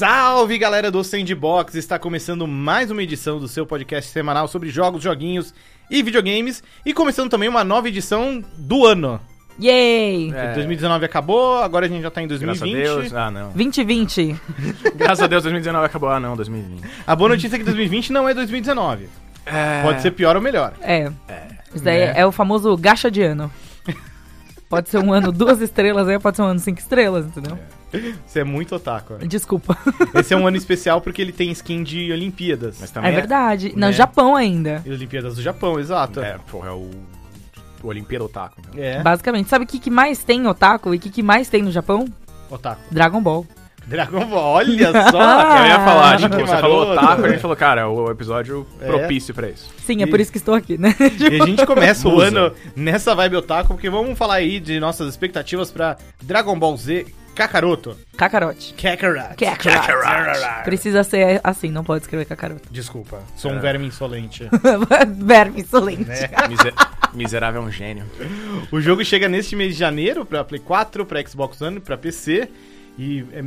Salve galera do Sandbox! Está começando mais uma edição do seu podcast semanal sobre jogos, joguinhos e videogames. E começando também uma nova edição do ano. Yay! É. 2019 acabou, agora a gente já tá em Graças 2020. a Deus. Ah, não. 2020. Graças a Deus 2019 acabou. Ah, não, 2020. A boa notícia é que 2020 não é 2019. É. Pode ser pior ou melhor. É. Isso daí Né? é o famoso gacha de ano. Pode ser um ano duas estrelas, aí pode ser um ano cinco estrelas, entendeu? Você é muito otaku. né? Desculpa. Esse é um ano especial porque ele tem skin de Olimpíadas. Mas também É verdade. né? No Japão ainda. E Olimpíadas do Japão, exato. É, porra, é o. O Olimpíada Otaku. Então. É, Basicamente. Sabe o que, que mais tem otaku e o que, que mais tem no Japão? otaku. Dragon Ball. Dragon Ball, olha só! Eu ia falar, tipo, que você falou maroto. Otaku, a gente falou, cara, o episódio É. propício pra isso. Sim, é E- por isso que estou aqui, né? E a gente começa o ano nessa vibe otaku, porque vamos falar aí de nossas expectativas pra Dragon Ball Z Kakaroto. Kakarote. Kakarot. Kakarot. Precisa ser assim, não pode escrever Kakaroto. Desculpa, sou um verme insolente. Verme insolente. né? Miser- Miserável é um gênio. O jogo chega neste mês de janeiro pra Play 4, pra Xbox One, pra PC. E é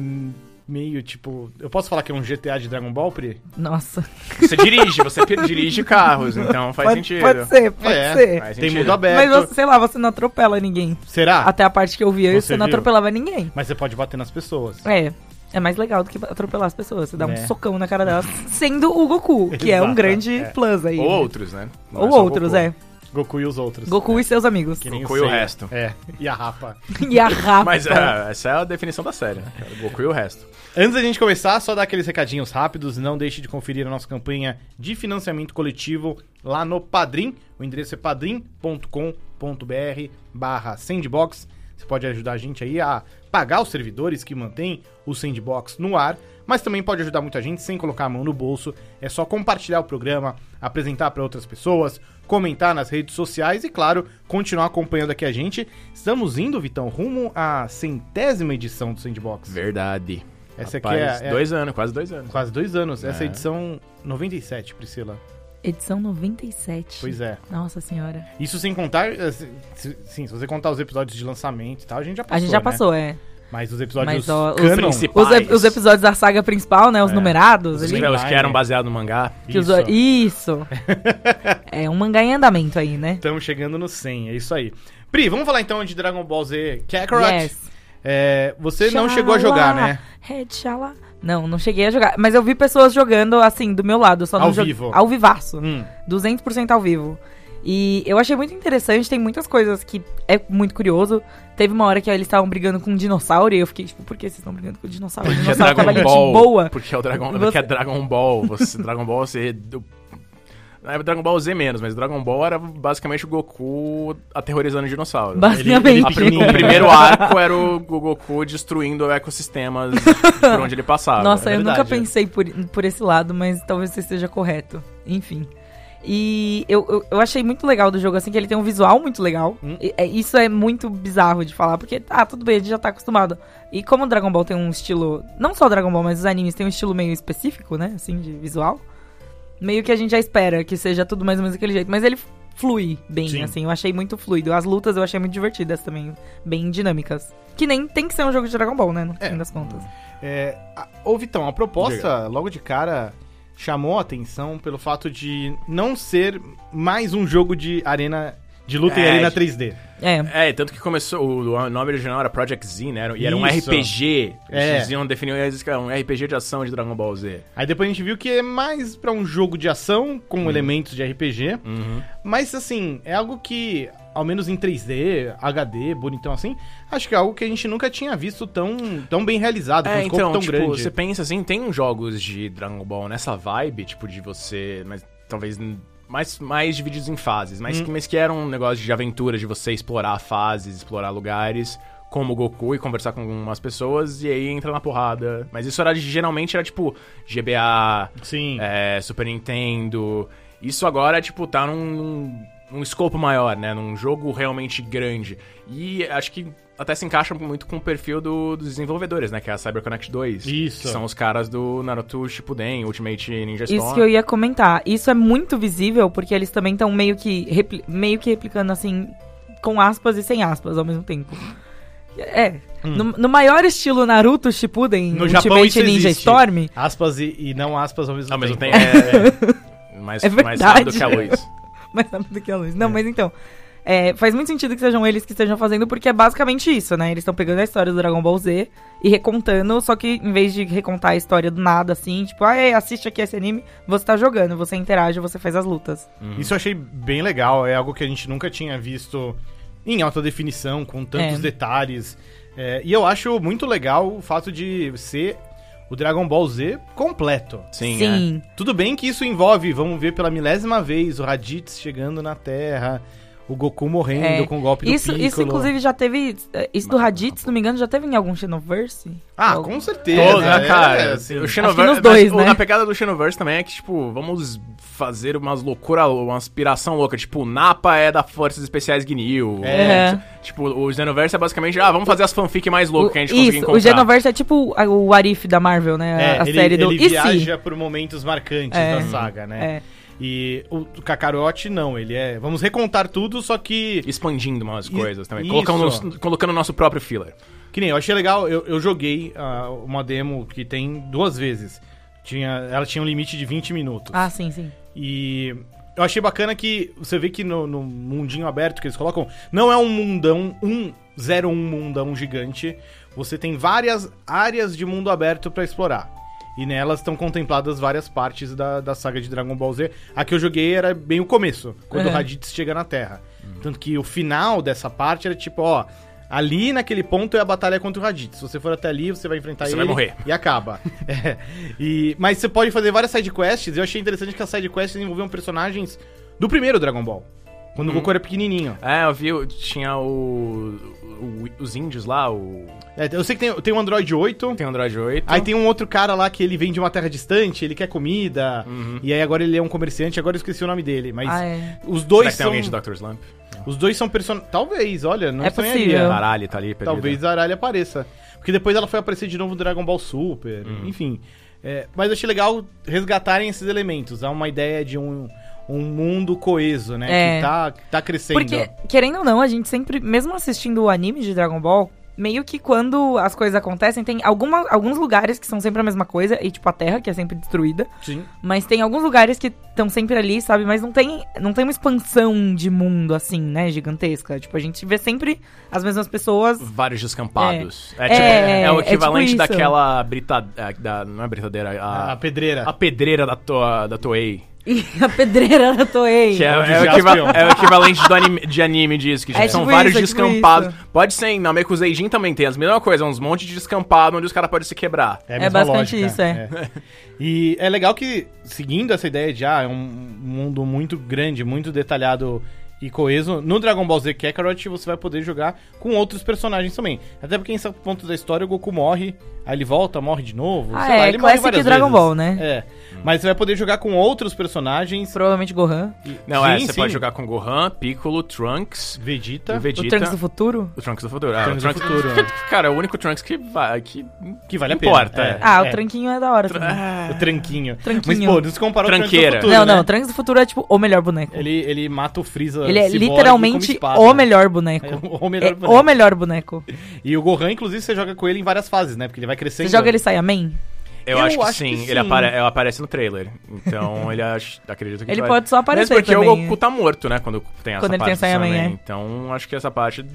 meio tipo. Eu posso falar que é um GTA de Dragon Ball, Pri? Nossa. Você dirige, você dirige carros, então faz pode, sentido. pode ser, pode É. ser. Tem mundo aberto. Mas, você, sei lá, você não atropela ninguém. Será? Até a parte que eu vi, Você você não viu? atropelava ninguém. Mas você pode bater nas pessoas. É. É mais legal do que atropelar as pessoas. Você dá Né? um socão na cara delas, sendo o Goku, que é um Exato, grande é. plus aí. Ou outros, né? Não Ou é outros, é. Goku e os outros. Goku e seus amigos. Que nem Goku e o resto. É, e a Rapa. E a rapa. Mas é, essa é a definição da série, né? cara? Goku e o resto. Antes da gente começar, só dar aqueles recadinhos rápidos. Não deixe de conferir a nossa campanha de financiamento coletivo lá no Padrim. O endereço é padrim.com.br barra sandbox. Você pode ajudar a gente aí a pagar os servidores que mantêm o sandbox no ar. Mas também pode ajudar muita gente sem colocar a mão no bolso. É só compartilhar o programa, apresentar para outras pessoas, comentar nas redes sociais e, claro, continuar acompanhando aqui a gente. Estamos indo, Vitão, rumo à centésima edição do Sandbox. Verdade. Essa aqui Rapaz, é- é- dois anos, quase dois anos. Quase dois anos. Essa é É. a edição 97, Priscila. Edição 97. Pois é. Nossa senhora. Isso sem contar. eh, Sim, se você contar os episódios de lançamento e tal, a gente já passou. a gente já né? passou, é. Mas os episódios Mas, ó, os principais- Os, os episódios da saga principal, né? Os É. numerados. Os. Os que eram baseados no mangá. Que os- Isso. Isso. é um mangá em andamento aí, né? Estamos chegando no 100, é isso aí. Pri, vamos falar então de Dragon Ball Z Kakarot. Yes. É, você não Xalá, chegou a jogar, né? Red Xalá. Não, não cheguei a jogar. Mas eu vi pessoas jogando, assim, do meu lado. Só Ao vivo. Ao vivaço. Hum, 200% ao vivo. E eu achei muito interessante, tem muitas coisas que é muito curioso. Teve uma hora que eles estavam brigando com um dinossauro e eu fiquei tipo, por que vocês estão brigando com o dinossauro? O Porque é dinossauro ali Dragon Ball. boa. Porque é o Dragon, Você- porque é Dragon Ball. Você, Dragon Ball você. Do- Não é Dragon Ball Z menos, mas Dragon Ball era basicamente o Goku aterrorizando dinossauros. Basicamente. ele prim- o primeiro arco era o Goku destruindo ecossistemas por onde ele passava. Nossa, é eu nunca pensei por, por esse lado, mas talvez você esteja correto. Enfim. E eu, eu, eu achei muito legal do jogo, assim, que ele tem um visual muito legal. Hum. E- é- isso é muito bizarro de falar, porque, ah, tudo bem, a gente já tá acostumado. E como o Dragon Ball tem um estilo. Não só o Dragon Ball, mas os animes têm um estilo meio específico, né? Assim, de visual. Meio que a gente já espera que seja tudo mais ou menos daquele jeito. Mas ele flui bem, Sim. assim. Eu achei muito fluido. As lutas eu achei muito divertidas também. Bem dinâmicas. Que nem tem que ser um jogo de Dragon Ball, né? No É. fim das contas. É, a- ô Vitão, a proposta, logo de cara, chamou a atenção pelo fato de não ser mais um jogo de arena de luta É, arena de- 3D. É. É, tanto que começou. O nome original era Project Z, né? E era um Isso. RPG. É. Eles iam definir eles que era um RPG de ação de Dragon Ball Z. Aí depois a gente viu que é mais pra um jogo de ação com elementos de RPG, Uhum. mas assim, é algo que ao menos em 3D, HD, bonitão assim, acho que é algo que a gente nunca tinha visto tão, tão bem realizado, com um É, escopo então, tão tipo, grande. você pensa assim, tem jogos de Dragon Ball nessa vibe, tipo, de você, mas talvez mais, mais divididos em fases, mas, Hum. mas que era um negócio de aventura, de você explorar fases, explorar lugares, como o Goku, e conversar com umas pessoas, e aí entra na porrada. Mas isso era, geralmente, era tipo, GBA, Sim. é, Super Nintendo. Isso agora, tipo, tá num, num, num escopo maior, né? Num jogo realmente grande. E acho que até se encaixa muito com o perfil do- dos desenvolvedores, né? Que é a CyberConnect 2. Isso. Que são os caras do Naruto Shippuden, Ultimate Ninja Storm. Isso que eu ia comentar. Isso é muito visível porque eles também estão meio que meio que replicando assim com aspas e sem aspas ao mesmo tempo. É. No, no maior estilo Naruto Shippuden, No Japão Ultimate isso Ninja existe. Storm, Aspas e, e não aspas ao mesmo Ao mesmo tempo. tempo. É, mais, É mais rápido verdade. que a luz. mais rápido que a luz. Não, mas então. É, faz muito sentido que sejam eles que estejam fazendo, porque é basicamente isso, né? Eles estão pegando a história do Dragon Ball Z e recontando, só que em vez de recontar a história do nada, assim, tipo, ah, é, assiste aqui esse anime, você tá jogando, você interage, você faz as lutas. Isso eu achei bem legal, é algo que a gente nunca tinha visto em alta definição, com tantos É. detalhes. É, e eu acho muito legal o fato de ser o Dragon Ball Z completo. Sim, é. Sim. Tudo bem que isso envolve, vamos ver pela milésima vez, o Raditz chegando na Terra, o Goku morrendo É. com o golpe do Isso, Piccolo. isso, inclusive, já teve. é, Isso do Raditz, se não me engano, já teve em algum Xenoverse? Ah, Algum- com certeza. Todo, né, é, cara? assim, o Acho Xenoverse, que nos dois, mas né? A pegada do Xenoverse também é que, tipo, vamos fazer umas loucuras, uma aspiração louca. Tipo, o Napa é da Forças Especiais Gnil. É. Tipo, o Xenoverse é basicamente, ah, vamos fazer as fanfic mais loucas que a gente conseguir isso, encontrar. o Xenoverse é tipo o Arif da Marvel, né? É, a ele, série do. ele e se? viaja por momentos marcantes É. da saga, né? É. E o Kakarote não, ele é. Vamos recontar tudo, só que. Expandindo umas coisas também. Colocando, colocando o nosso próprio filler. Que nem, eu achei legal, eu, eu joguei ah, uma demo que tem duas vezes. Tinha, ela tinha um limite de 20 minutos. Ah, sim, sim. E eu achei bacana que você vê que no, no mundinho aberto que eles colocam, não é um mundão, um 01 mundão gigante. Você tem várias áreas de mundo aberto pra explorar. E nelas estão contempladas várias partes da, da saga de Dragon Ball Z. A que eu joguei era bem o começo, quando Uhum. o Raditz chega na Terra. Tanto que o final dessa parte era tipo, ó, ali naquele ponto é a batalha contra o Raditz. Se você for até ali, você vai enfrentar Você ele vai morrer. e acaba. É. E, mas você pode fazer várias sidequests. Eu achei interessante que as sidequests envolviam personagens do primeiro Dragon Ball. Quando o Goku era pequenininho. É, eu vi, tinha o, o- os índios lá, o... É, eu sei que tem, tem o Android 8. Tem o Android 8. Aí tem um outro cara lá que ele vem de uma terra distante, ele quer comida. E aí agora ele é um comerciante, agora eu esqueci o nome dele. Mas Ah, é. os Será dois que tem são. alguém de Dr. Slump? Os dois são personagens. Talvez, olha, não É estranharia. possível. Caralho, tá ali, perdido. Talvez a Aralha apareça. Porque depois ela foi aparecer de novo no Dragon Ball Super. Uhum. Enfim. É, mas eu achei legal resgatarem esses elementos. Há uma ideia de um, um mundo coeso, né? É. Que tá, que tá crescendo. Porque, querendo ou não, a gente sempre, mesmo assistindo o anime de Dragon Ball, meio que quando as coisas acontecem, tem alguma, alguns lugares que são sempre a mesma coisa, e tipo a Terra, que é sempre destruída. Sim. Mas tem alguns lugares que estão sempre ali, sabe? Mas não tem, não tem uma expansão de mundo, assim, né? Gigantesca. Tipo, a gente vê sempre as mesmas pessoas. Vários descampados. É, É, tipo, é, é, o é tipo equivalente isso. daquela brita... é, Da, não é britadeira, A, a, pedreira. a pedreira da, toa, da Toei. E a pedreira da Toei. Que é, é o é o equivalente do anime, de anime disso, que É tipo, são tipo vários isso, é tipo descampados. isso. Pode ser em Nameku Zeijin também tem as mesmas coisas, uns montes de descampado onde os caras podem se quebrar. a É mesma basicamente isso, é. E é legal que, seguindo essa ideia de, ah, é um mundo muito grande, muito detalhado e coeso, no Dragon Ball Z Kakarot você vai poder jogar com outros personagens também. Até porque em certo ponto da história o Goku morre, aí ele volta, morre de novo. Ah, sei é, lá, ele morre várias Dragon vezes. Ball, né? É. Mas você vai poder jogar com outros personagens. Provavelmente Gohan. e- Não, é, Sim, você sim. pode jogar com Gohan, Piccolo, Trunks, Vegeta, o Vegeta. O Trunks do futuro? O Trunks do futuro. É, Trunks o do futuro? Cara, é o único Trunks que vai. Que, que vale a importa, pena. é. Ah, o é. tranquinho é da hora também. O tranquinho. Tranquinho. Mas, pô, você comparou o Trunks do Tranqueira. futuro, não, né? não, o Trunks do futuro é tipo o melhor boneco. Ele, ele mata o Freeza Ele é com literalmente espada. o melhor boneco. É o melhor É boneco. o melhor boneco. E o Gohan, inclusive, você joga com ele em várias fases, né? Porque ele vai crescendo. Você joga ele Saiyaman? Eu, Eu acho, que acho sim, que Ele, sim. apare- ele aparece no trailer. Então ele acho, acredito que Ele vai- pode só aparecer Mesmo porque também. o Goku tá morto, né? Quando tem essa Quando ele parte tem do Saiyaman, é. Então acho que essa parte,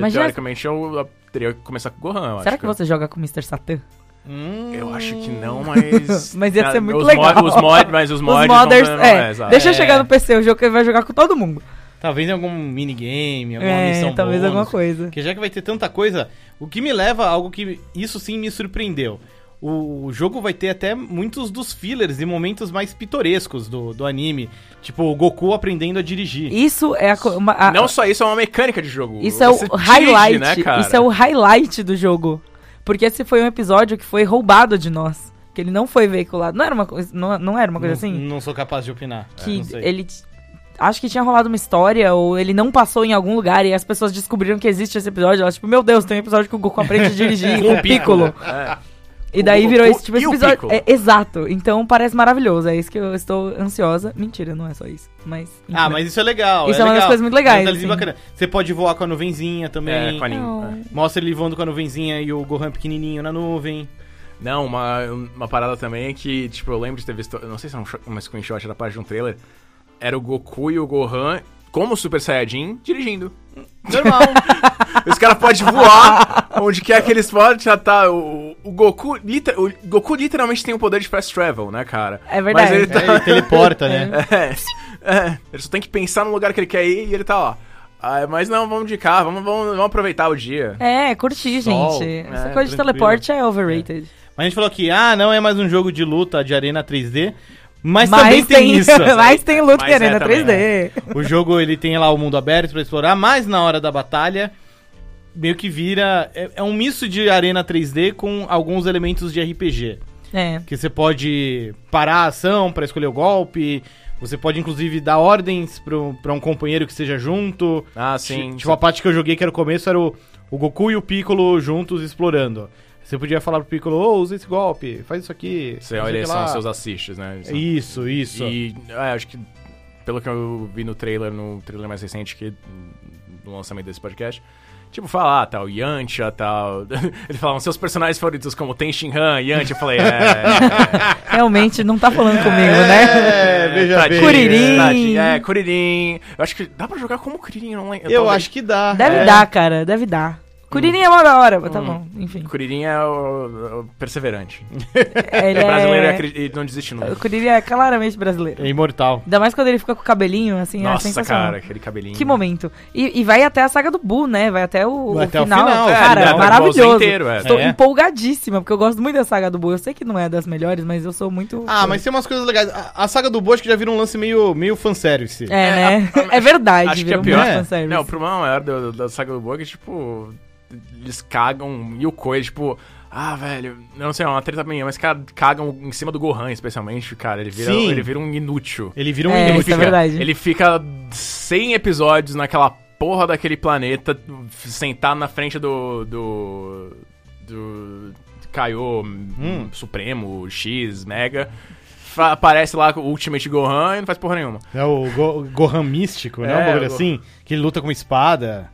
Mas já- teoricamente, eu, eu teria que começar com o Gohan. eu Será acho que você joga com o Mr. Satan? Hum, Eu acho que não, mas. Mas ia ser muito os legal. Mod, os mod, mas os Os mods. modders. vão- é, exato. deixa eu É. chegar no PC, o jogo que ele vai jogar com todo mundo. Talvez em algum minigame, alguma É, missão talvez bônus. alguma coisa. Porque já que vai ter tanta coisa, o que me leva a algo que isso sim me surpreendeu. O jogo vai ter até muitos dos fillers e momentos mais pitorescos do, do anime. Tipo, o Goku aprendendo a dirigir. Isso é a, uma- a- Não só isso, é uma mecânica de jogo. isso é o dirige, highlight, né, cara? isso é o highlight do jogo. Porque esse foi um episódio que foi roubado de nós, que ele não foi veiculado. Não era uma coisa, não, não era uma coisa não, assim Não sou capaz de opinar. É, que não sei. ele acho que tinha rolado uma história ou ele não passou em algum lugar e as pessoas descobriram que existe esse episódio. Elas tipo, meu Deus, tem um episódio que o Goku aprende a dirigir com o Piccolo. É. E daí O virou esse tipo de episódio. É, exato. Então parece maravilhoso. É isso que eu estou ansiosa. Mentira, não é só isso. Mas. enfim. Ah, mas isso é legal. Isso é uma das legal. coisas muito legais, detalhezinho assim. bacana. Você pode voar com a nuvenzinha também. É, com a é. Mostra ele voando com a nuvenzinha e o Gohan pequenininho na nuvem. Não, uma, uma parada também é que, tipo, eu lembro de ter visto. Não sei se era um, uma screenshot da parte de um trailer. Era o Goku e o Gohan, como Super Saiyajin, dirigindo. Normal. Os caras podem voar onde quer que eles podem, já tá. O, o Goku, liter- o Goku literalmente tem o poder de fast travel, né, cara? É verdade. Mas ele tá. É, ele teleporta, né? É, é, ele só tem que pensar no lugar que ele quer ir e ele tá lá. Ah, mas não, vamos de carro, vamos, vamos, vamos aproveitar o dia. É, curti, Sol, gente. Essa é, coisa de tranquilo. teleporte é overrated. Mas a gente falou que, ah, não é mais um jogo de luta de arena 3D. Mas, Mas também tem, isso. mas tem luta Mas de é arena também, 3D. O jogo ele tem lá o mundo aberto pra explorar, mas na hora da batalha meio que vira é, é um misto de arena 3D com alguns elementos de RPG, É. que você pode parar a ação pra escolher o golpe, você pode inclusive dar ordens pro, pra um companheiro que esteja junto. Ah, sim. Tipo a parte que eu joguei que era o começo era o, o Goku e o Piccolo juntos explorando. Você podia falar pro Piccolo, ô, usa esse golpe, faz isso aqui. Você que são lá." os seus assists, né? São- Isso, isso. E é, acho que pelo que eu vi no trailer, no trailer mais recente que do lançamento desse podcast, tipo, falar, ah, tal, Yantia, tal. Ele falavam seus personagens favoritos como Ten Han, Yantia, eu falei, é. Realmente não tá falando comigo, né? É, veja tadinho, bem. Kuririn. tadinho, É, Kuririn. Eu acho que dá pra jogar como Kuririn, eu não lembro. Eu acho que dá. Deve É. dar, cara, deve dar. Curirinha é uma da hora, mas tá bom, enfim. Kuririn é o, o perseverante. Ele É brasileiro e é... acri- e não desiste nunca. O Curirinha é claramente brasileiro. É imortal. Ainda mais quando ele fica com o cabelinho, assim, é Nossa, sensacional. cara, aquele cabelinho. Que momento. E, e vai até a saga do Buu, né? Vai até o, Vai o até o final. final, É, Cara, o maravilhoso. inteiro, é. Estou É. empolgadíssima, porque eu gosto muito da saga do Buu. Eu sei que não é das melhores, mas eu sou muito... Ah, mas tem umas coisas legais. A, a saga do Bosch que já vira um lance meio, meio fanservice. É, É, né? É verdade. Acho que é virou pior. muito É. fanservice. Não, o problema maior do- da saga do Boa é que, tipo, eles cagam e o coisa, tipo, ah, velho, eu não sei, é uma treta minha, mas cara, cagam em cima do Gohan, especialmente, cara. Ele vira, Sim. ele vira um inútil. Ele vira um É, ele, inútil. isso é verdade. ele fica 100 episódios naquela porra daquele planeta, sentado na frente do. do. do. Kaiô Hum. Supremo, X, Mega. Aparece lá com o Ultimate Gohan e não faz porra nenhuma. É o Go- Gohan místico, né? É, um bagulho assim. Que ele luta com espada.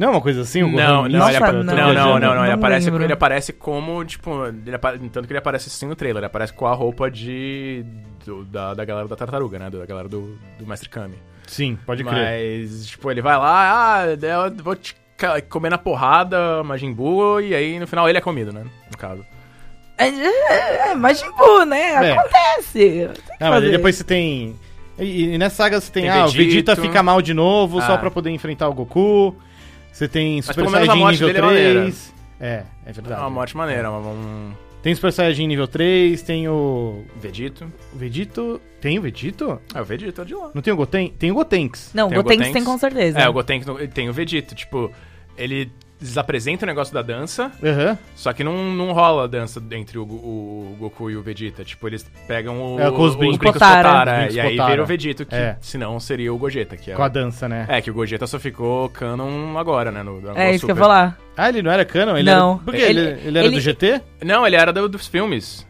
Não é uma coisa assim? O Não, não, ele Nossa, apa- não. não, não, não, não, ele aparece, lembro. ele aparece como, tipo, ele apa- tanto que ele aparece assim no trailer, ele aparece com a roupa de do- da, da galera da tartaruga, né, da galera do, do Mestre Kami. Sim, pode crer. Mas, tipo, ele vai lá, ah, eu vou te ca- comer na porrada, Majin Buu, e aí no final ele é comido, né, no caso. É, é, é Majin Buu, né? É. Acontece. Tem que Ah, mas aí fazer. depois você tem. E, e nessa saga você tem, Tem ah, o. Vegeta fica mal de novo só Ah. pra poder enfrentar o Goku. Você tem Super Saiyajin nível dele é maneira. 3. É, é É verdade. uma morte maneira, mas um Tem Super Saiyajin nível 3, tem o. Vegito. O Vegito. Tem o Vegito? É, o Vegito é de lá. Não tem o Goten? Tem o Gotenks. Não, Tem o Gotenks Gotenks. tem com certeza. É, o Gotenks tem o Vegito, tipo, ele desapresenta o negócio da dança, Aham. Só que não, não rola a dança entre o, o Goku e o Vegeta. Tipo, eles pegam o, É, com os brincos. Potara. Potara, Os brincos e aí Potara. vira o Vegeta, que É. senão seria o Gogeta. Que é, Com a dança, né? é, que o Gogeta só ficou canon agora, né? No Dragon É isso que eu ia falar. Ah, ele não era canon? Ele Não. Era... Por quê? Ele, Ele- ele era ele- do GT? Não, ele era do- dos filmes.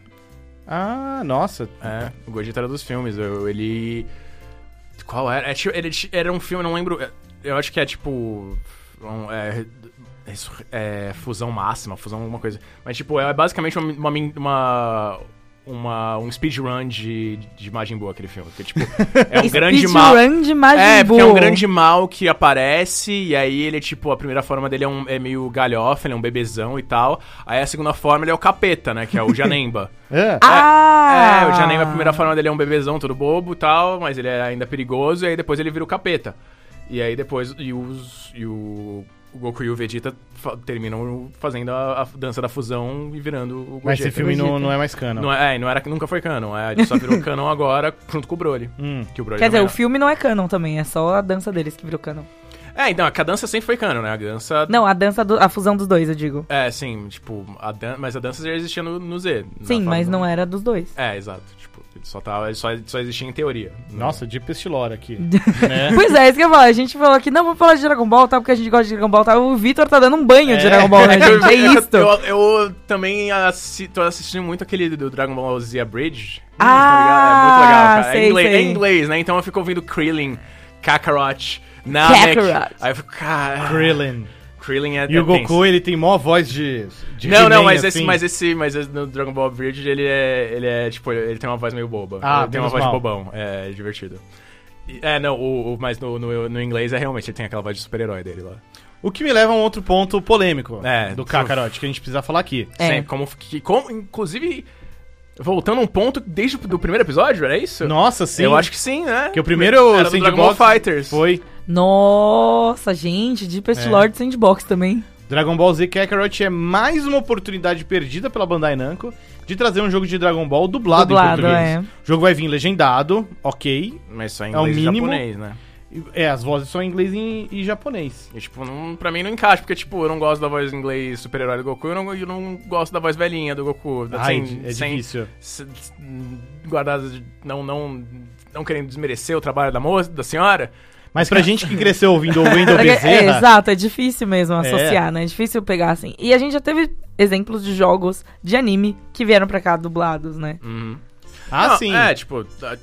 Ah, nossa. É, o Gogeta era dos filmes. Eu- ele... Qual era? É, tipo, ele era um filme, eu não lembro... Eu acho que é tipo... um, é, é, fusão máxima, fusão alguma coisa. Mas, tipo, é basicamente uma... uma, uma uma- um speedrun de, de Majin Buu, aquele filme. Porque, tipo, é um grande mal. Speedrun de Majin É, porque é um grande mal que aparece, e aí ele, tipo, a primeira forma dele é, um, é meio galhofa, ele é um bebezão e tal. Aí a segunda forma ele é o capeta, né? Que é o Janemba. É. Ah! É, o Janemba, a primeira forma dele é um bebezão todo bobo e tal, mas ele é ainda perigoso, e aí depois ele vira o capeta. E aí depois, e, os, e o, o Goku e o Vegeta fa- terminam fazendo a, a dança da fusão e virando o Gogeta. Mas esse filme não, não é mais canon. Não é, é, não era, nunca foi canon, é, ele só virou canon agora junto com o Broly. Hum. Que o Broly Quer dizer, o filme não é canon também, é só a dança deles que virou canon. É, então, a dança sempre foi canon, né? A dança. Não, a dança, do- a fusão dos dois, eu digo. É, sim, tipo, a dan... mas a dança já existia no, no Z. Sim, mas não era dos dois. É, exato. Tipo, ele só, tava, ele só, só existia em teoria. Nossa, deepest lore aqui. né? Pois é, isso que eu ia falar. A gente falou aqui, não, vamos falar de Dragon Ball, tá? Porque a gente gosta de Dragon Ball, tá? O Vitor tá dando um banho de É. Dragon Ball, né, gente? É Eu, isso. eu, eu também assi tô assistindo muito aquele do Dragon Ball Z Bridge. Ah, é muito legal, cara. sei, é, inglês, sei. é inglês, né? Então eu fico ouvindo Krillin, Kakarot, Namek. Kakarot. Aí eu fico, cara. Krillin. Krillin é E o tenso. Goku, ele tem mó voz de. de Não, não, mas esse, assim. mas esse, mas esse no Dragon Ball Bridge ele é, ele é tipo, ele tem uma voz meio boba. Ah, ele tem uma voz mal. de bobão, é, é divertido. É, não, o, o- mas no, no, no inglês é realmente, ele tem aquela voz de super-herói dele lá. O que me leva a um outro ponto polêmico É, do Kakarot, que a gente precisa falar aqui. É. Sempre, como, que, como, inclusive, voltando a um ponto desde o do primeiro episódio, era isso? Nossa, sim. Eu acho que sim, né? Que o primeiro era do Dragon Ball Fighters. foi Nossa, gente, Deepest É. Lord Sandbox também. Dragon Ball Z Kakarot é mais uma oportunidade perdida pela Bandai Namco de trazer um jogo de Dragon Ball dublado, Dublado, em português. é. O jogo vai vir legendado, ok. Mas só em É o inglês e mínimo. japonês, né? É, as vozes são em inglês e, e japonês. E, tipo, não, pra mim não encaixa, porque, tipo, eu não gosto da voz em inglês super-herói do Goku, eu não, eu não gosto da voz velhinha do Goku. Ai, sem, é sem- difícil. se- se- guardada de- não, não, não querendo desmerecer o trabalho da moça, da senhora. Mas pra gente que cresceu ouvindo o Wendell É, Bezerra... exato, é difícil mesmo associar, né? É difícil pegar assim. E a gente já teve exemplos de jogos de anime que vieram pra cá dublados, né? Uhum. Ah, Não, sim. É, tipo,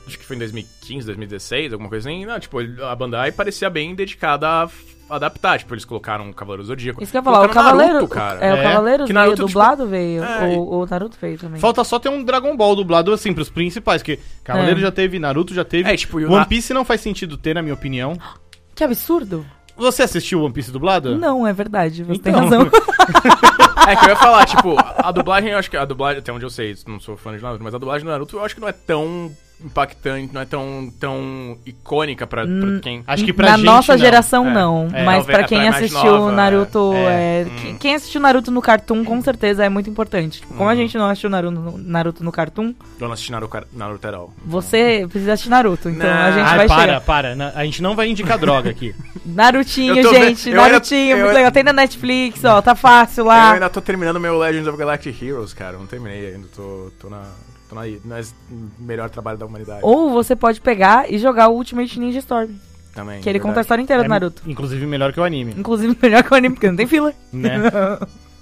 acho que foi em 2015, 2016, alguma coisa assim. Não, tipo, a Bandai parecia bem dedicada a adaptar. Tipo, eles colocaram o Cavaleiro do Zodíaco. Isso que eu ia falar, o Cavaleiro. Naruto, cara. É, o É, Cavaleiro que veio Naruto, tipo, dublado, veio. é, o, o Naruto veio também. Falta só ter um Dragon Ball dublado assim pros principais, que Cavaleiro É. já teve, Naruto já teve. É, tipo, o One Piece não faz sentido ter, na minha opinião. Que absurdo. Você assistiu One Piece dublado? Não, é verdade, você tem Então. razão. É que eu ia falar, tipo, a dublagem, eu acho que a dublagem, até onde eu sei, não sou fã de Naruto, mas a dublagem do Naruto eu acho que não é tão impactante, não é tão, tão icônica pra, pra Hum, quem. Acho que pra Na gente, nossa não. geração, É. não. É, mas pra é, quem pra assistiu nova, Naruto. é. é, Hum. quem- assistiu Naruto no Cartoon, com certeza é muito importante. Tipo, Como a Hum. gente não assistiu Naruto no, Naruto no Cartoon, Eu não assisti Naruto, Naruto at all. você precisa assistir Naruto. Então Não. a gente Ai, vai para, chegar. para. Na- A gente não vai indicar droga aqui. Narutinho, Eu gente. eu Narutinho, eu- muito legal. Tem na Netflix, ó. Tá fácil Eu lá. ainda tô terminando meu Legends of Galactic Heroes, cara. Eu não terminei ainda, tô, tô na. Tô na nas melhor trabalho da humanidade. Ou você pode pegar e jogar o Ultimate Ninja Storm. também. Que ele conta a verdade. história inteira do É, Naruto. Inclusive melhor que o anime, Inclusive melhor que o anime, porque não tem fila. né?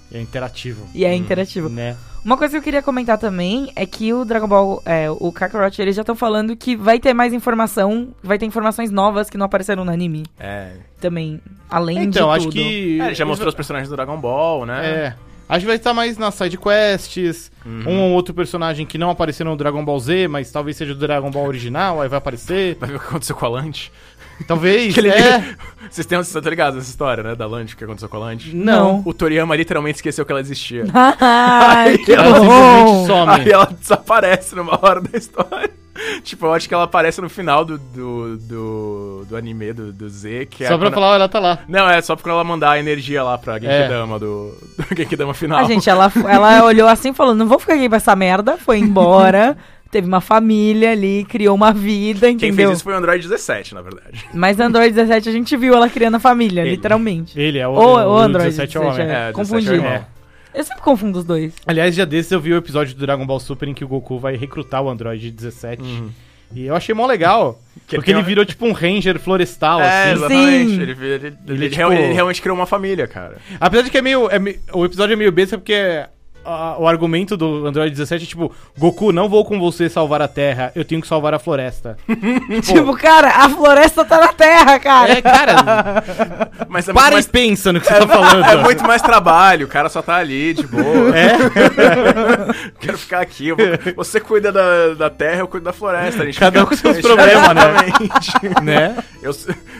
É interativo. E é interativo. Né? Uma coisa que eu queria comentar também é que o Dragon Ball, é, o Kakarot, eles já estão falando que vai ter mais informação, vai ter informações novas que não apareceram no anime É. também, além Então, de acho tudo. que. É, já mostrou os personagens do Dragon Ball, né? É. Acho que vai estar mais nas side quests, Uhum. um ou outro personagem que não apareceu no Dragon Ball Z, mas talvez seja do Dragon Ball original, aí vai aparecer. Vai ver o que aconteceu com a Lunch. Talvez, Que ele- é. Vocês estão ligados nessa história, né? Da Lunch, o que aconteceu com a Lunch? Não. O Toriyama literalmente esqueceu que ela existia. Ai, que Ela simplesmente bom! some. Aí ela desaparece numa hora da história. tipo, eu acho que ela aparece no final do, do, do, do anime do, do Z, que é Só pra quando- falar, ela tá lá. Não, é só pra ela mandar a energia lá pra Genkidama do, do Genkidama final. A gente, ela, ela olhou assim e falou: não vou ficar aqui pra essa merda. Foi embora. Teve uma família ali, criou uma vida, Quem entendeu? fez isso foi o Android 17, na verdade. Mas Android 17 a gente viu ela criando a família, Ele. literalmente. Ele é o, Ou- o, ou Android 17 é o homem. 17, É, confundi. 17 é o irmão. É. Eu sempre confundo os dois. Aliás, dia desses eu vi o episódio do Dragon Ball Super em que o Goku vai recrutar o Android 17. Uhum. E eu achei mó legal. Que porque ele virou tipo um ranger florestal, É, assim. exatamente. Sim. Ele, ele, ele, Ele, ele tipo- real- ele realmente criou uma família, cara. Apesar de que é meio. é o episódio é meio besta porque a- o argumento do Android 17 é tipo: Goku, não vou com você salvar a Terra, eu tenho que salvar a floresta. Tipo, cara, a floresta tá na terra, cara. é, cara, Mas é para mais, e pensa no que você tá falando. é muito mais trabalho, o cara só tá ali, de boa. É? Quero ficar aqui. vou- você cuida da, da terra, eu cuido da floresta. A gente Cada fica- um com seus problemas, né? Né? Eu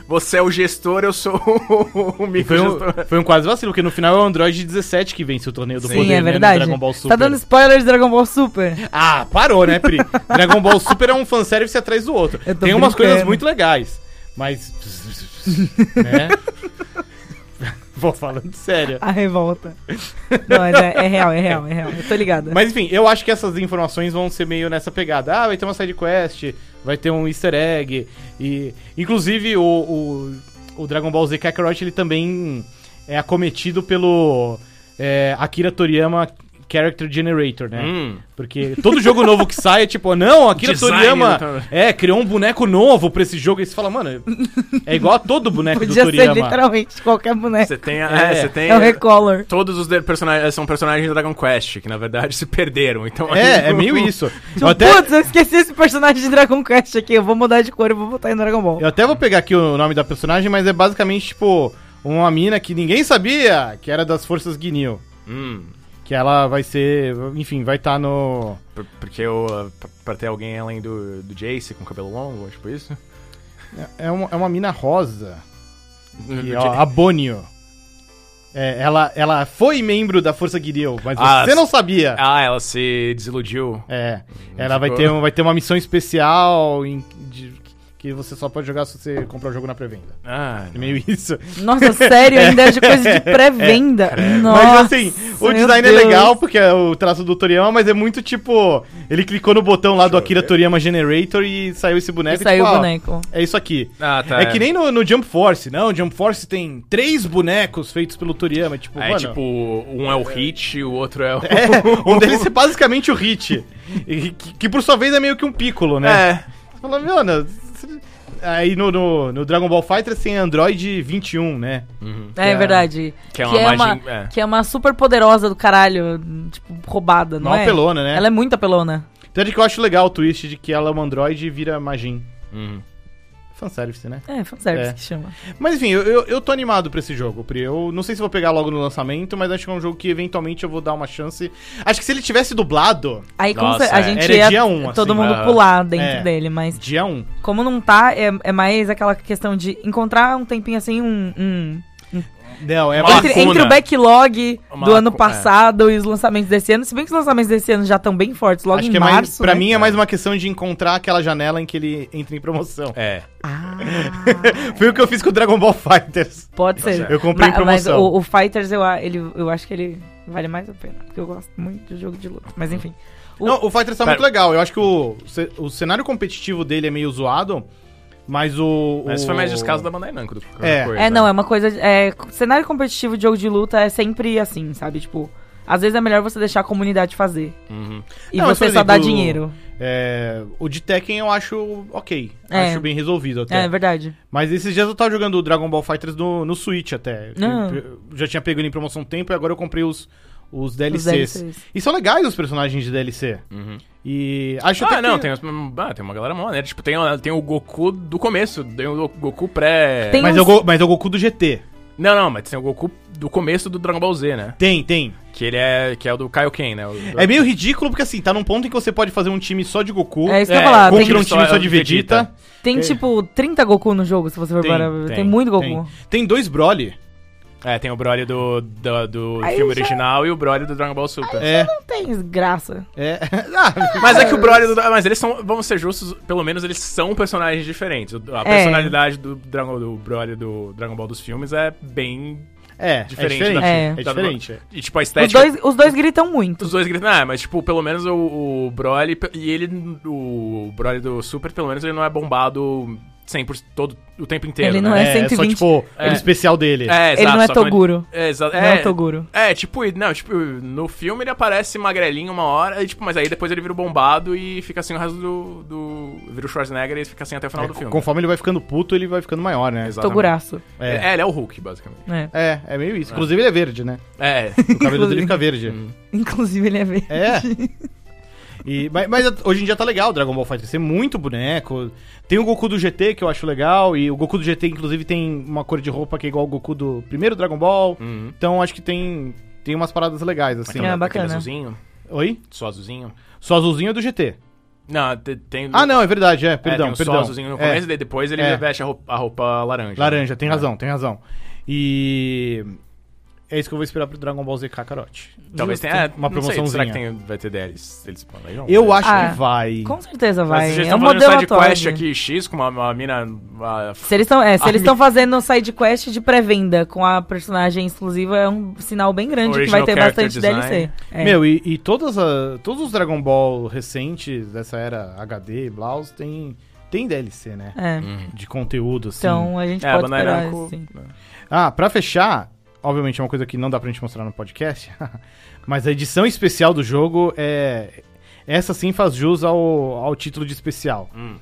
você é o gestor, eu sou o Foi microgestor. um, foi um quase vacilo, porque no final é o Android 17 que vence o torneio do Sim, poder, Sim, é né, Dragon Ball Super. Tá dando spoiler de Dragon Ball Super. Ah, parou, né, Pri? Dragon Ball Super é um fanservice atrás do outro. Tem umas brincando. coisas muito legais, mas... né? Vou falando sério. A revolta. Não, é, é real, é real, é real. Eu tô ligada. Mas enfim, eu acho que essas informações vão ser meio nessa pegada. Ah, vai ter uma side quest, vai ter um easter egg. E. Inclusive o. o o Dragon Ball Z Kakarot ele também é acometido pelo é, Akira Toriyama Character Generator, né? Hum. Porque todo jogo novo que sai é tipo, não, Akira Design Toriyama do- é, criou um boneco novo pra esse jogo. E você fala, mano, é igual a todo boneco do Podia ser Toriyama. literalmente qualquer boneco. Você tem, a- É. é, você tem É o Recolor. todos os de- personagens são personagens do Dragon Quest que na verdade se perderam. Então É, é meio isso. Eu Tipo, até, Putz, eu esqueci esse personagem de Dragon Quest aqui. Eu vou mudar de cor e vou botar em Dragon Ball. eu até vou pegar aqui o nome da personagem, mas é basicamente, tipo, uma mina que ninguém sabia que era das forças Guinil. Hum, Que ela vai ser, enfim, vai estar no... por- porque eu pra- ter alguém além do, do Jace com cabelo longo, tipo isso. É uma, é uma mina rosa. E, ó, a Bonio. É, ela, ela foi membro da Força Guiril, mas Ah, você não sabia. Ah, ela se desiludiu. É, ela vai ter, um- vai ter uma missão especial em- de- que você só pode jogar se você comprar o jogo na pré-venda. Ah, É meio isso. Nossa, sério, ainda é de coisa de pré-venda. Nossa, mas assim, o design é Deus. legal, porque é o traço do Toriyama, mas é muito tipo. Ele clicou no botão lá do Akira Toriyama Generator e saiu esse E boneco. saiu tipo, o ó, boneco. É isso aqui. Ah, tá. É que nem no, no Jump Force, não? O Jump Force tem três bonecos feitos pelo Toriyama. Tipo, Aí, mano, tipo, um é o Hit, o outro é o. É, um deles é basicamente o Hit. E Que, que por sua vez é meio que um Piccolo, né? É. Você fala, mano. Aí no, no, no Dragon Ball Fighter tem Android 21, né? Uhum. É, é- verdade. Que é uma uma, magia- é. que é uma super poderosa do caralho, tipo, roubada, não Mal é? pelona, né? Ela é muito apelona. Tanto que eu acho legal o twist de que ela é uma Android e vira Majin. Uhum. Fanservice, né? É, fanservice É. que chama. Mas enfim, eu, eu, eu tô animado pra esse jogo, Pri. Eu não sei se vou pegar logo no lançamento, mas acho que é um jogo que eventualmente eu vou dar uma chance. Acho que se ele tivesse dublado, Aí como Nossa, a é. gente Era ia dia um, todo assim, mundo pular dentro é. dele, mas dia 1. como não tá, é, é mais aquela questão de encontrar um tempinho assim, um... um- Não, é Uma entre, entre o backlog Uma do ano é. passado e os lançamentos desse ano, se bem que os lançamentos desse ano já estão bem fortes, logo Acho em que é março, mais. Pra né? mim é mais uma questão de encontrar aquela janela em que ele entra em promoção. É. Ah, Foi o que eu fiz com o Dragon Ball Fighters. pode ser. Eu comprei em Ma- Mas, promoção. o, o Fighters, eu, a- ele, eu acho que ele vale mais a pena, porque eu gosto muito de jogo de luta. Mas enfim. O- Não, o Fighters tá Pera. muito legal. Eu acho que o, o cenário competitivo dele é meio zoado, mas o. Mas o... foi mais descaso da Bandai Namco do que qualquer É. coisa. É, não, é uma coisa. É, cenário competitivo de jogo de luta é sempre assim, sabe? Tipo, às vezes é melhor você deixar a comunidade fazer. Uhum. E Não, você por só dá exemplo, dinheiro. É, o de Tekken eu acho ok. É. Acho bem resolvido até. É, verdade. Mas esses dias eu tava jogando o Dragon Ball Fighters no, no Switch até. Ah. Eu já tinha pego ele em promoção um tempo e agora eu comprei os, os Os DLCs. DLCs. E são legais os personagens de DLC. Uhum. E acho Ah, não, que... tem, os- ah, tem uma galera mó maneira. Tipo, tem, tem o Goku do começo, tem o Goku pré. Tem- Mas, uns- é o Go- mas é o Goku do GT. Não, não, mas tem o Goku do começo do Dragon Ball Z, né? Tem, tem. Que ele é. Que é o do Kaioken, né? O, do- É meio ridículo porque assim, tá num ponto em que você pode fazer um time só de Goku. É isso que eu É, ia falar. contra Tem, um time só de Vegeta. Vegeta. tem É. tipo 30 Goku no jogo, se você for Tem, parar. Tem, tem, muito Goku. Tem, tem dois Broly. É, tem o Broly do, do, do Aí filme já- original e o Broly do Dragon Ball Super. É. Não tem graça. É. Ah, Mas é que o Broly do. Mas eles são. Vamos ser justos, pelo menos eles são personagens diferentes. O- A É. personalidade do, Dragon, do Broly do Dragon Ball dos filmes é bem. é, Diferente é diferente. da- É, É. da- diferente. é. E tipo, a Os estética. dois, os dois gritam muito. Os dois gritam, ah, mas tipo, pelo menos o, o Broly e ele, o Broly do Super, pelo menos ele não é bombado 100% todo o tempo inteiro, Ele né? não é só 120. tipo É. o especial dele. É, Ele não é só que Toguro. É, exato. Não é É, o Toguro. é, tipo, não, tipo, no filme ele aparece magrelinho uma hora, e, tipo, mas aí depois ele vira o bombado e fica assim o resto do. do vira o Schwarzenegger e fica assim até o final É, do filme. Conforme ele vai ficando puto, ele vai ficando maior, né? Exatamente. Toguraço. É. É. ele é o Hulk, basicamente. É. É, é meio isso. Inclusive ele é verde, né? É. O cabelo dele fica verde. Hum. Inclusive ele é verde. É. E, mas, mas hoje em dia tá legal o Dragon Ball Fighter. Tem muito boneco. Tem o Goku do GT que eu acho legal. E o Goku do GT, inclusive, tem uma cor de roupa que é igual ao Goku do primeiro Dragon Ball. Uhum. Então acho que tem, tem umas paradas legais, assim. É, Aquele bacana. azulzinho. Oi? Só azulzinho. Só azulzinho é do GT. Não, te- tem. Ah, não, é verdade, é. É, Perdão, tem o perdão. só azulzinho no É, começo e daí depois ele É. veste a roupa, a roupa laranja. laranja, tem É. razão, tem razão. E. É isso que eu vou esperar pro Dragon Ball Z Kakarot. Talvez Justo. tenha. uma promoçãozinha. será que tem, vai ter DLs? Eles planejam? Eu acho Ah, que vai. Com certeza Mas vai. vocês É estão um fazendo modelo side atual. quest de- aqui X com uma, uma mina. uma- Se eles estão é, se Ah, eles me- estão fazendo side quest de pré-venda com a personagem exclusiva, é um sinal bem grande que vai Original ter character bastante design. DLC. É. Meu, e, e todas a- todos os Dragon Ball recentes, dessa era HD e Blaus, tem, tem DLC, né? É. Uhum. De conteúdo, assim. Então a gente É, pode esperar, Namco- sim. Ah, pra fechar, obviamente é uma coisa que não dá pra gente mostrar no podcast, mas a edição especial do jogo é. Essa sim faz jus ao, ao título de especial. Hum.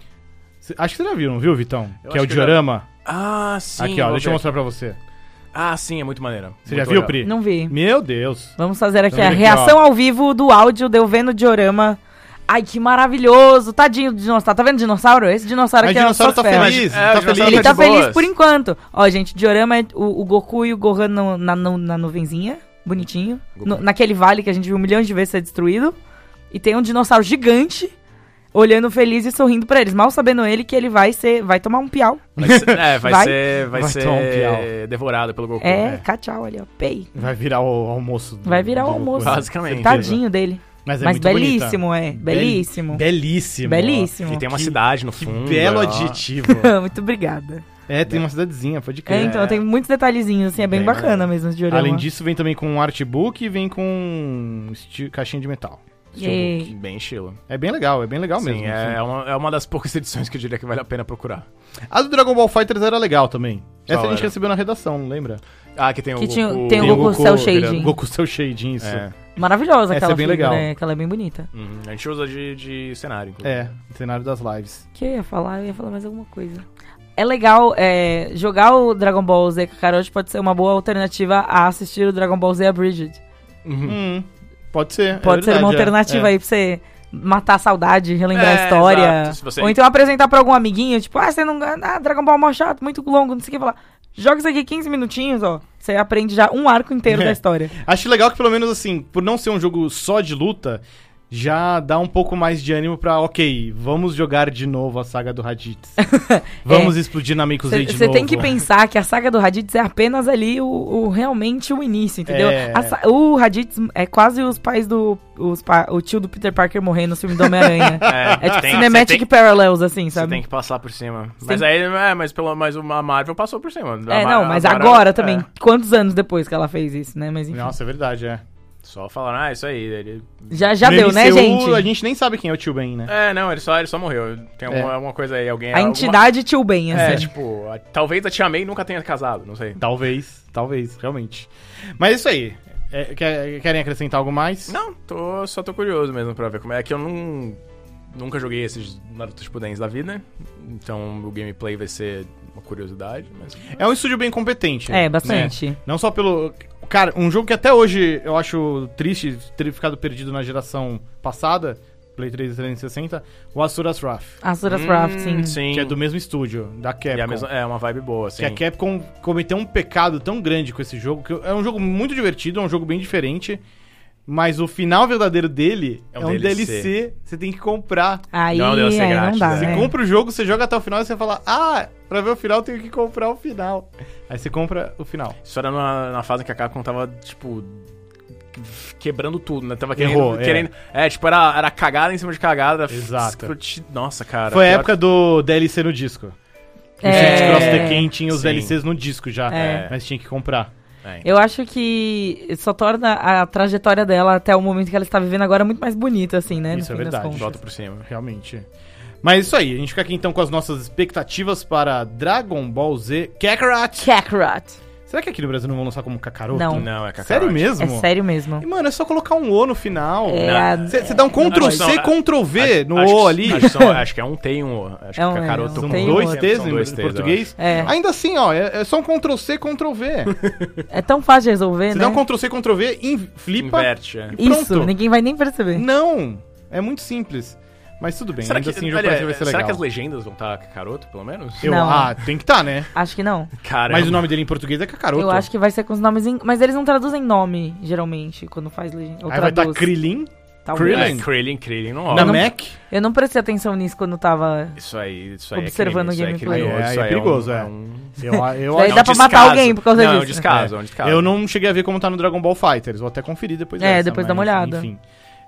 Cê- acho que você já viu, não viu, Vitão? Eu que é o que eu já- diorama. Ah, sim. Aqui, ó, deixa eu mostrar pra você. Ah, sim, é muito maneiro. Você Muito já viu, legal. Pri? Não vi. Meu Deus. Vamos fazer aqui Vamos a aqui, reação ao vivo do áudio de eu vendo o diorama. Ai, que maravilhoso! Tadinho do dinossauro. Tá vendo o dinossauro? Esse dinossauro aqui o é o dinossauro tá feliz, É, tá feliz. Ele tá de boas. feliz por enquanto. Ó, gente, o diorama é o, o Goku e o Gohan no- na, nu- na nuvenzinha. Bonitinho. No- naquele vale que a gente viu milhões de vezes ser destruído. E tem um dinossauro gigante olhando feliz e sorrindo pra eles. Mal sabendo ele que ele vai ser. Vai tomar um piau. Vai ser, é, vai, Vai? ser, vai Vai ser tomar um piau. devorado pelo Goku. É, cachau ali, ó. Pei. Vai virar o almoço. do- Vai virar o almoço. Basicamente. Tadinho dele. Mas é Mas muito belíssimo, é. Bel- Belíssimo. Belíssimo. Belíssimo. E tem uma Que- cidade no Que fundo. belo ó. adjetivo. Muito obrigada. é, tem uma cidadezinha, pode É, crer. então, tem muitos detalhezinhos, assim, é bem, Bem bacana mesmo esse diorama. Além disso, vem também com um artbook e vem com caixinha de metal. Yay. Bem estilo. É bem legal, é bem legal Sim, mesmo. é, assim. uma, é uma das poucas edições que eu diria que vale a pena procurar. A do Dragon Ball Fighters era legal também. Essa a gente era? recebeu na redação, lembra? Ah, que tem o Que tinha- Goku... tem o Tem Goku Cell Shading. Goku Cell Shading, isso. É. Maravilhosa Essa aquela é bem figura, legal. é, que ela é bem bonita. Uhum, A gente usa de, de cenário, inclusive. É, cenário das lives. O que eu ia falar? Eu ia falar mais alguma coisa. É legal, é, jogar o Dragon Ball Z Kakarot pode ser uma boa alternativa a assistir o Dragon Ball Z Abridged. Uhum. Hum, pode ser. é Pode ser verdade, uma é. alternativa É. aí pra você matar a saudade, relembrar É, a história. exato. Se você- Ou então apresentar pra algum amiguinho, tipo, ah, você não Ah, Dragon Ball é mó chato, muito longo, não sei o que falar. Joga isso aqui 15 minutinhos, ó. Você aprende já um arco inteiro É. da história. Acho legal que pelo menos assim, por não ser um jogo só de luta, já dá um pouco mais de ânimo pra, ok, vamos jogar de novo a saga do Raditz. vamos explodir na Miku Z de Você novo. tem que pensar que a saga do Raditz é apenas ali o, o- realmente o início, entendeu? É. A o Raditz é quase os pais do. Os pa- o tio do Peter Parker morrendo no filme do Homem-Aranha. É tipo tem- cinematic você tem- parallels, assim, Você sabe? tem que passar por cima. Você Mas tem- aí, é, mas, pelo, mas a Marvel passou por cima. É, não, mas agora, também. é. Quantos anos depois que ela fez isso, né? Mas enfim. Nossa, é verdade, é. Só falaram, ah, isso aí. Ele... Já, já No deu, né, MCU, gente? A gente nem sabe quem é o tio Ben, né? É, não, ele só, ele só morreu. Tem alguma, É. alguma coisa aí, alguém... A alguma- entidade tio Ben, É, assim. tipo, a- talvez a Tia May nunca tenha casado, não sei. Talvez, talvez, realmente. Mas é isso aí. É, quer- querem acrescentar algo mais? Não, tô, só tô curioso mesmo pra ver como é. É que eu não, nunca joguei esses Naruto Shippudens da vida, então o gameplay vai ser uma curiosidade, mas... É um estúdio bem competente. É, bastante. Não só pelo. Cara, um jogo que até hoje eu acho triste ter ficado perdido na geração passada, Play 3 e 360, o Asura's Wrath. Asura's Hum, Wrath, sim. sim. Que é do mesmo estúdio, da Capcom. E a mesma- é uma vibe boa, assim. Que a Capcom cometeu um pecado tão grande com esse jogo, que é um jogo muito divertido, é um jogo bem diferente, mas o final verdadeiro dele é É um, um DLC. DLC. você tem que comprar. Aí, Não, deve ser aí não grátis, dá, né? Você né? compra o jogo, você joga até o final e você fala, ah, pra ver o final eu tenho que comprar o final. Aí você compra o final. Isso era na, na fase que a Capcom tava, tipo, quebrando tudo, né? Tava querendo... Errou, é. querendo é. tipo, era, era cagada em cima de cagada. Exato. Nossa, cara. Foi a época do DLC no disco. O É. Street Cross Tekken tinha os Sim. DLCs no disco já, É. mas tinha que comprar. É, Eu acho que só torna a trajetória dela até o momento que ela está vivendo agora muito mais bonita, assim, né? Isso é verdade. Volta por cima. Realmente. Mas isso aí, a gente fica aqui então com as nossas expectativas para Dragon Ball Z Kakarot. Kakarot. Será que aqui no Brasil não vão lançar como Kakaroto? Não. Não, é Kakarot. Sério mesmo? É sério mesmo. E, mano, é só colocar um O no final. É, Você dá um Ctrl C, não, Ctrl V no Acho O que- ali. Acho que, são- acho que é um T e um O. Acho É um- que Kakaroto é um São Tem dois um- T's em dois T's, português. É. Ainda assim, ó, é, é só um Ctrl C, Ctrl V. É tão fácil de resolver, Você né? dá um Ctrl C, Ctrl V, in- flipa. Inverte, é. e Isso, pronto. ninguém vai nem perceber. Não, é muito simples. Mas tudo bem, Será ainda que, assim o jogo olha, vai ser será legal. que as legendas vão estar Kakaroto, pelo menos? Eu- Não. Ah, tem que estar, né? Acho que não. Cara, Mas o nome dele em português é Kakaroto. Eu acho que vai ser com os nomes em... Mas eles não traduzem nome, geralmente, quando faz legenda. Aí vai estar traduz, Krillin, talvez. Krillin. É, Krillin, Krillin, não na. Mac. Eu não prestei atenção nisso quando tava... Isso aí, isso aí Observando é o crime, isso aí gameplay. É, isso é aí perigoso, um- é. um- Eu, eu, Daí acho- dá pra matar alguém por causa não, disso. É um descaso, é um descaso. eu não cheguei a ver como tá no Dragon Ball Fighters. Vou até conferir depois É, dessa, depois dá uma mas, olhada. Enfim.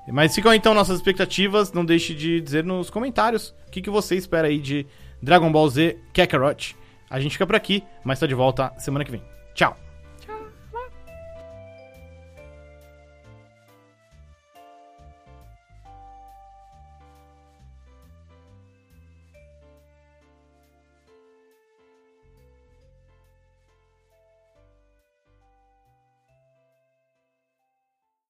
Mas ficam então nossas expectativas. Não deixe de dizer nos comentários o que, que você espera aí de Dragon Ball Z Kakarot. A gente fica por aqui, mas tá de volta semana que vem. Tchau!